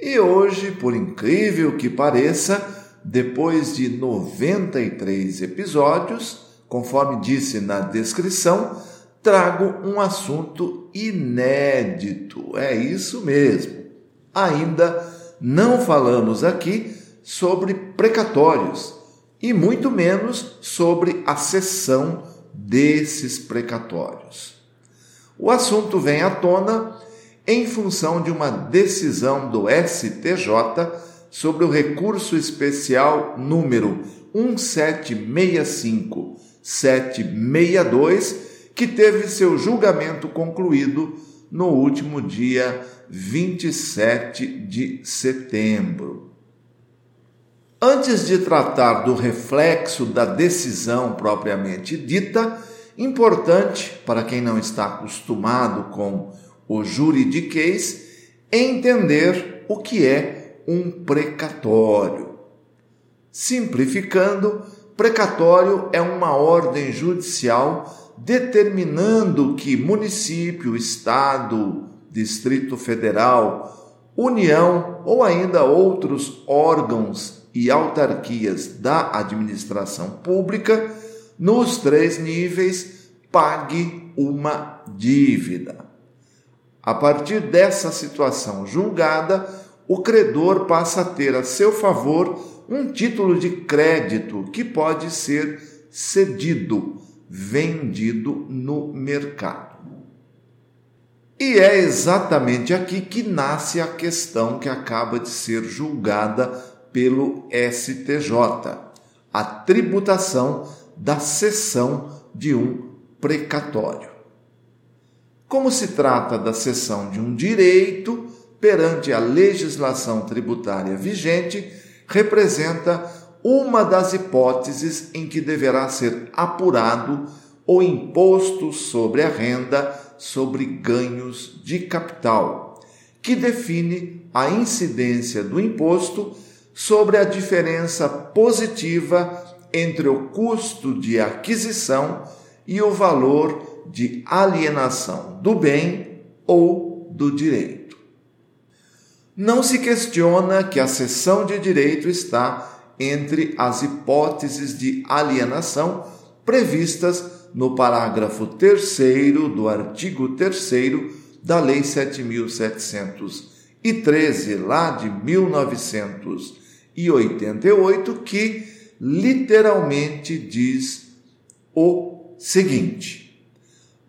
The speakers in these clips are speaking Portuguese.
E hoje, por incrível que pareça, depois de 93 episódios, conforme disse na descrição, trago um assunto inédito. É isso mesmo. Ainda não falamos aqui sobre precatórios e muito menos sobre a cessão desses precatórios. O assunto vem à tona em função de uma decisão do STJ sobre o recurso especial número 1765762, que teve seu julgamento concluído no último dia 27 de setembro. Antes de tratar do reflexo da decisão propriamente dita, importante para quem não está acostumado com o juridiquês, entender o que é um precatório. Simplificando, precatório é uma ordem judicial determinando que município, estado, Distrito Federal, União ou ainda outros órgãos e autarquias da administração pública, nos três níveis, pague uma dívida. A partir dessa situação julgada, o credor passa a ter a seu favor um título de crédito que pode ser cedido, vendido no mercado. E é exatamente aqui que nasce a questão que acaba de ser julgada pelo STJ, a tributação da cessão de um precatório. Como se trata da cessão de um direito perante a legislação tributária vigente, representa uma das hipóteses em que deverá ser apurado o imposto sobre a renda sobre ganhos de capital, que define a incidência do imposto sobre a diferença positiva entre o custo de aquisição e o valor de alienação do bem ou do direito. Não se questiona que a cessão de direito está entre as hipóteses de alienação previstas no parágrafo 3 do artigo 3 da Lei 7713, lá de 1988, que literalmente diz o seguinte: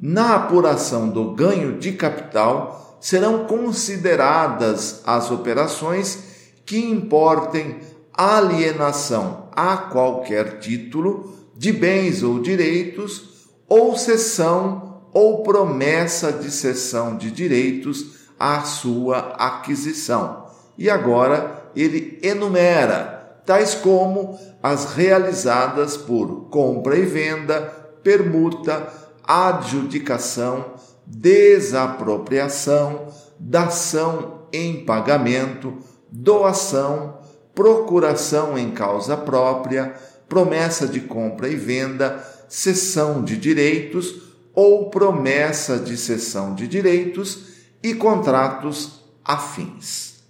na apuração do ganho de capital serão consideradas as operações que importem alienação a qualquer título de bens ou direitos ou cessão ou promessa de cessão de direitos à sua aquisição. E agora ele enumera tais como as realizadas por compra e venda, permuta, adjudicação, desapropriação, dação em pagamento, doação, procuração em causa própria, promessa de compra e venda, cessão de direitos ou promessa de cessão de direitos e contratos afins.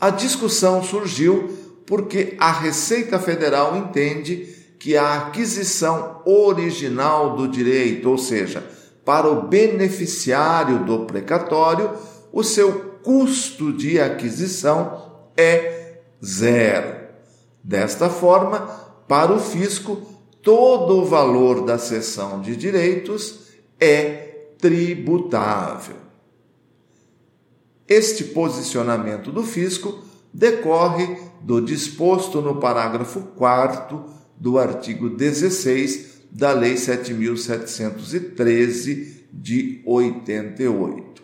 A discussão surgiu porque a Receita Federal entende que a aquisição original do direito, ou seja, para o beneficiário do precatório, o seu custo de aquisição é zero. Desta forma, para o fisco, todo o valor da cessão de direitos é tributável. Este posicionamento do fisco decorre do disposto no parágrafo 4 do artigo 16 da Lei 7.713 de 88.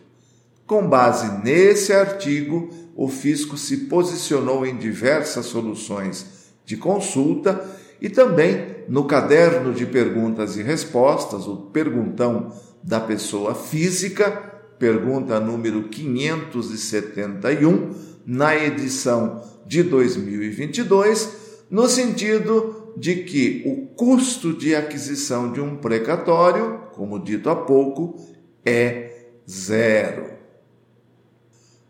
Com base nesse artigo, o fisco se posicionou em diversas soluções de consulta e também no caderno de perguntas e respostas, o perguntão da pessoa física, pergunta número 571, na edição de 2022, no sentido de que o custo de aquisição de um precatório, como dito há pouco, é zero.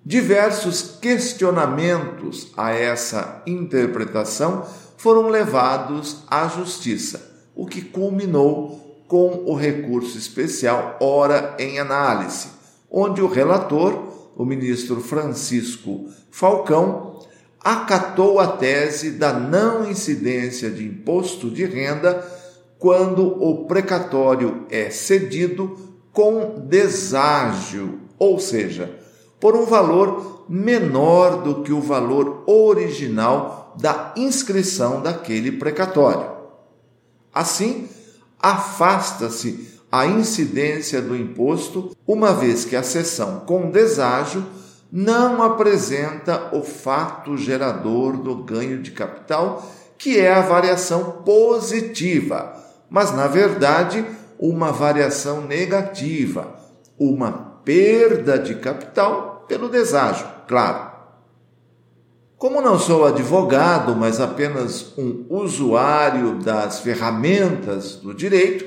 Diversos questionamentos a essa interpretação foram levados à justiça, o que culminou com o recurso especial ora em análise, onde o relator, o ministro Francisco Falcão, acatou a tese da não incidência de imposto de renda quando o precatório é cedido com deságio, ou seja, por um valor menor do que o valor original da inscrição daquele precatório. Assim, afasta-se a incidência do imposto, uma vez que a sessão com deságio não apresenta o fato gerador do ganho de capital, que é a variação positiva, mas na verdade uma variação negativa, uma perda de capital pelo deságio, claro. Como não sou advogado, mas apenas um usuário das ferramentas do direito,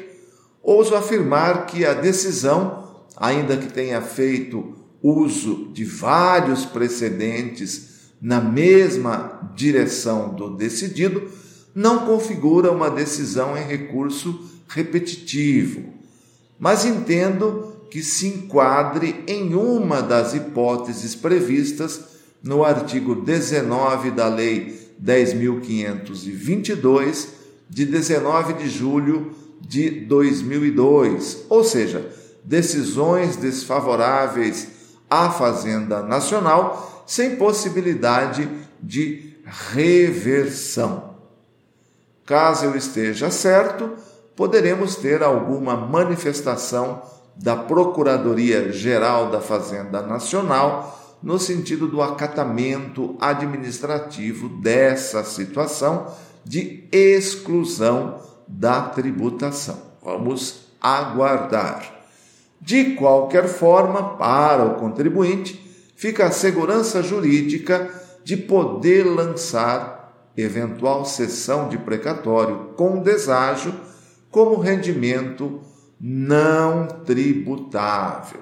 ouso afirmar que a decisão, ainda que tenha feito uso de vários precedentes na mesma direção do decidido, não configura uma decisão em recurso repetitivo, mas entendo que se enquadre em uma das hipóteses previstas no artigo 19 da Lei 10.522, de 19 de julho de 2002, ou seja, decisões desfavoráveis à Fazenda Nacional sem possibilidade de reversão. Caso eu esteja certo, poderemos ter alguma manifestação da Procuradoria-Geral da Fazenda Nacional no sentido do acatamento administrativo dessa situação de exclusão da tributação. Vamos aguardar. De qualquer forma, para o contribuinte, fica a segurança jurídica de poder lançar eventual cessão de precatório com deságio como rendimento não tributável.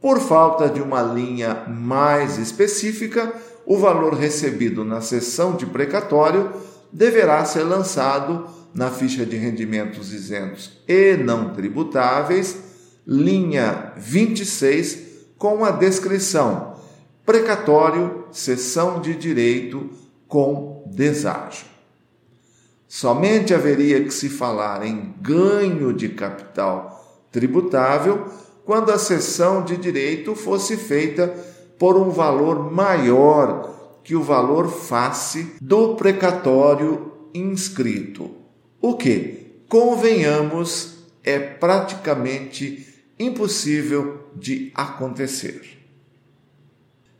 Por falta de uma linha mais específica, o valor recebido na sessão de precatório deverá ser lançado na ficha de rendimentos isentos e não tributáveis, linha 26, com a descrição: precatório, sessão de direito com deságio. Somente haveria que se falar em ganho de capital tributável quando a cessão de direito fosse feita por um valor maior que o valor face do precatório inscrito. O que, convenhamos, é praticamente impossível de acontecer.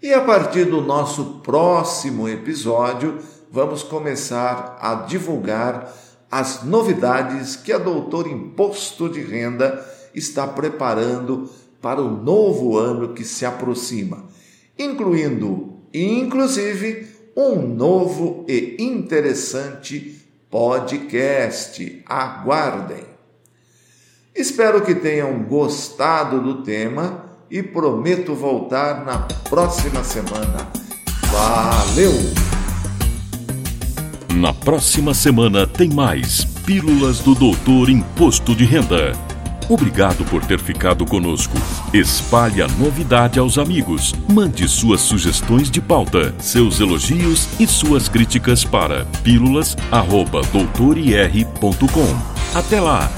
E a partir do nosso próximo episódio, vamos começar a divulgar as novidades que a Doutor Imposto de Renda está preparando para o novo ano que se aproxima, incluindo, inclusive, um novo e interessante podcast. Aguardem! Espero que tenham gostado do tema e prometo voltar na próxima semana. Valeu! Na próxima semana tem mais Pílulas do Doutor Imposto de Renda. Obrigado por ter ficado conosco. Espalhe a novidade aos amigos. Mande suas sugestões de pauta, seus elogios e suas críticas para pílulas@doutorir.com. Até lá!